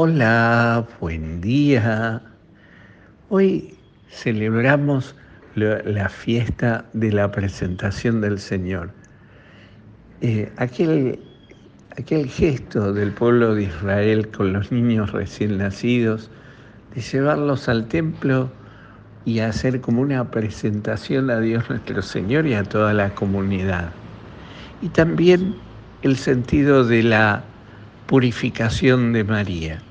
Hola, buen día. Hoy celebramos la fiesta de la presentación del Señor. Eh, aquel, aquel gesto del pueblo de Israel con los niños recién nacidos, de llevarlos al templo y hacer como una presentación a Dios nuestro Señor y a toda la comunidad. Y también el sentido de la purificación de María.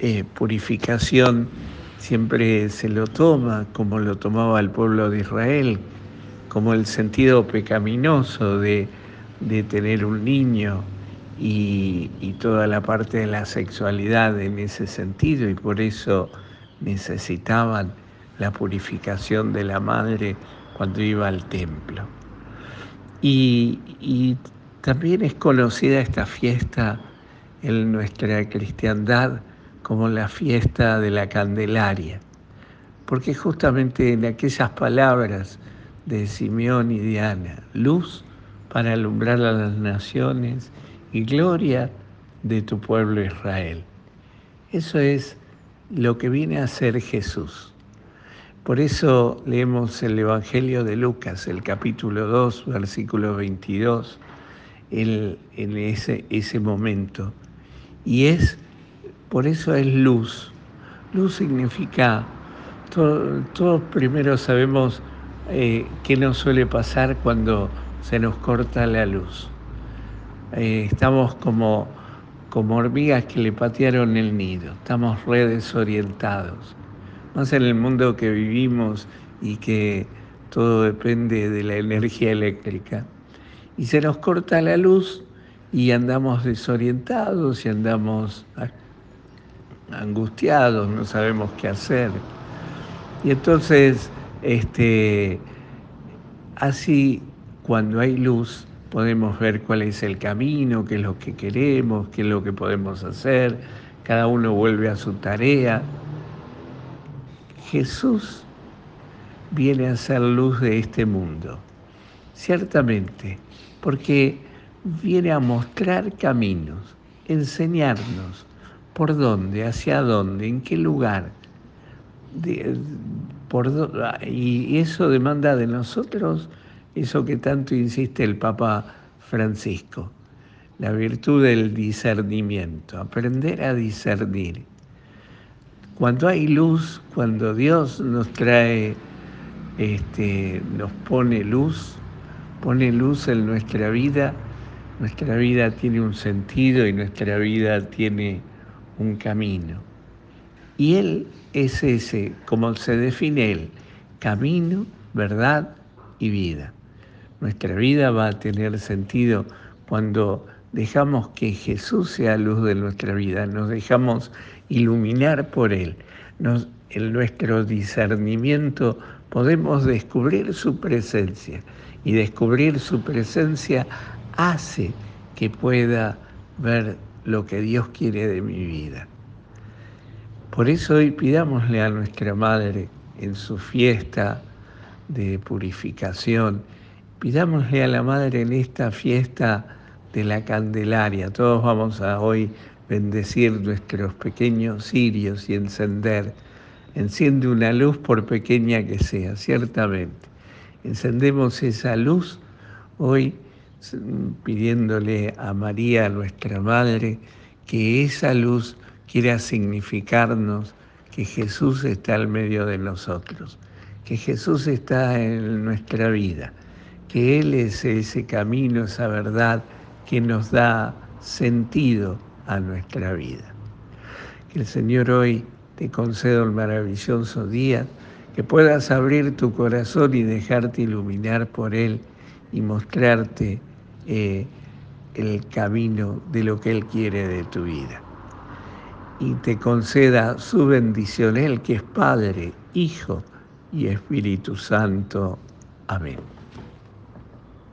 Eh, purificación siempre se lo toma como lo tomaba el pueblo de Israel, como el sentido pecaminoso de, tener un niño y, y, toda la parte de la sexualidad en ese sentido y por eso necesitaban la purificación de la madre cuando iba al templo. Y, y también es conocida esta fiesta en nuestra cristiandad como la fiesta de la Candelaria, porque justamente en aquellas palabras de Simeón y Diana, luz para alumbrar a las naciones y gloria de tu pueblo Israel. Eso es lo que viene a ser Jesús. Por eso leemos el Evangelio de Lucas, el capítulo 2, versículo 22, en ese, ese momento. Y es, por eso es luz. Luz significa, todos primero sabemos eh, qué nos suele pasar cuando se nos corta la luz. Eh, estamos como, como hormigas que le patearon el nido, estamos re desorientados. Más en el mundo que vivimos y que todo depende de la energía eléctrica y se nos corta la luz y andamos desorientados y andamos angustiados, no sabemos qué hacer. Y entonces, este, así cuando hay luz podemos ver cuál es el camino, qué es lo que queremos, qué es lo que podemos hacer, cada uno vuelve a su tarea. Jesús viene a ser luz de este mundo, ciertamente porque viene a mostrar caminos, enseñarnos por dónde, hacia dónde, en qué lugar. y eso demanda de nosotros eso que tanto insiste el Papa Francisco, la virtud del discernimiento, aprender a discernir. Cuando hay luz, cuando Dios nos trae, este, nos pone luz, pone luz en nuestra vida, nuestra vida tiene un sentido y nuestra vida tiene un camino. Y Él es ese, como se define Él, camino, verdad y vida. Nuestra vida va a tener sentido cuando dejamos que Jesús sea luz de nuestra vida, nos dejamos iluminar por Él. en nuestro discernimiento podemos descubrir su presencia y descubrir su presencia hace que pueda ver lo que Dios quiere de mi vida. Por eso hoy pidámosle a nuestra Madre en su fiesta de purificación, pidámosle a la Madre en esta fiesta de la Candelaria. Todos vamos a hoy bendecir nuestros pequeños cirios y encender. Enciende una luz por pequeña que sea, ciertamente Encendemos esa luz hoy pidiéndole a María, nuestra Madre, que esa luz quiera significarnos que Jesús está al medio de nosotros, que Jesús está en nuestra vida, que Él es ese camino, esa verdad que nos da sentido a nuestra vida. Que el Señor hoy te conceda un maravilloso día que puedas abrir tu corazón y dejarte iluminar por Él y mostrarte eh, el camino de lo que Él quiere de tu vida. Y te conceda su bendición, Él que es Padre, Hijo y Espíritu Santo. Amén.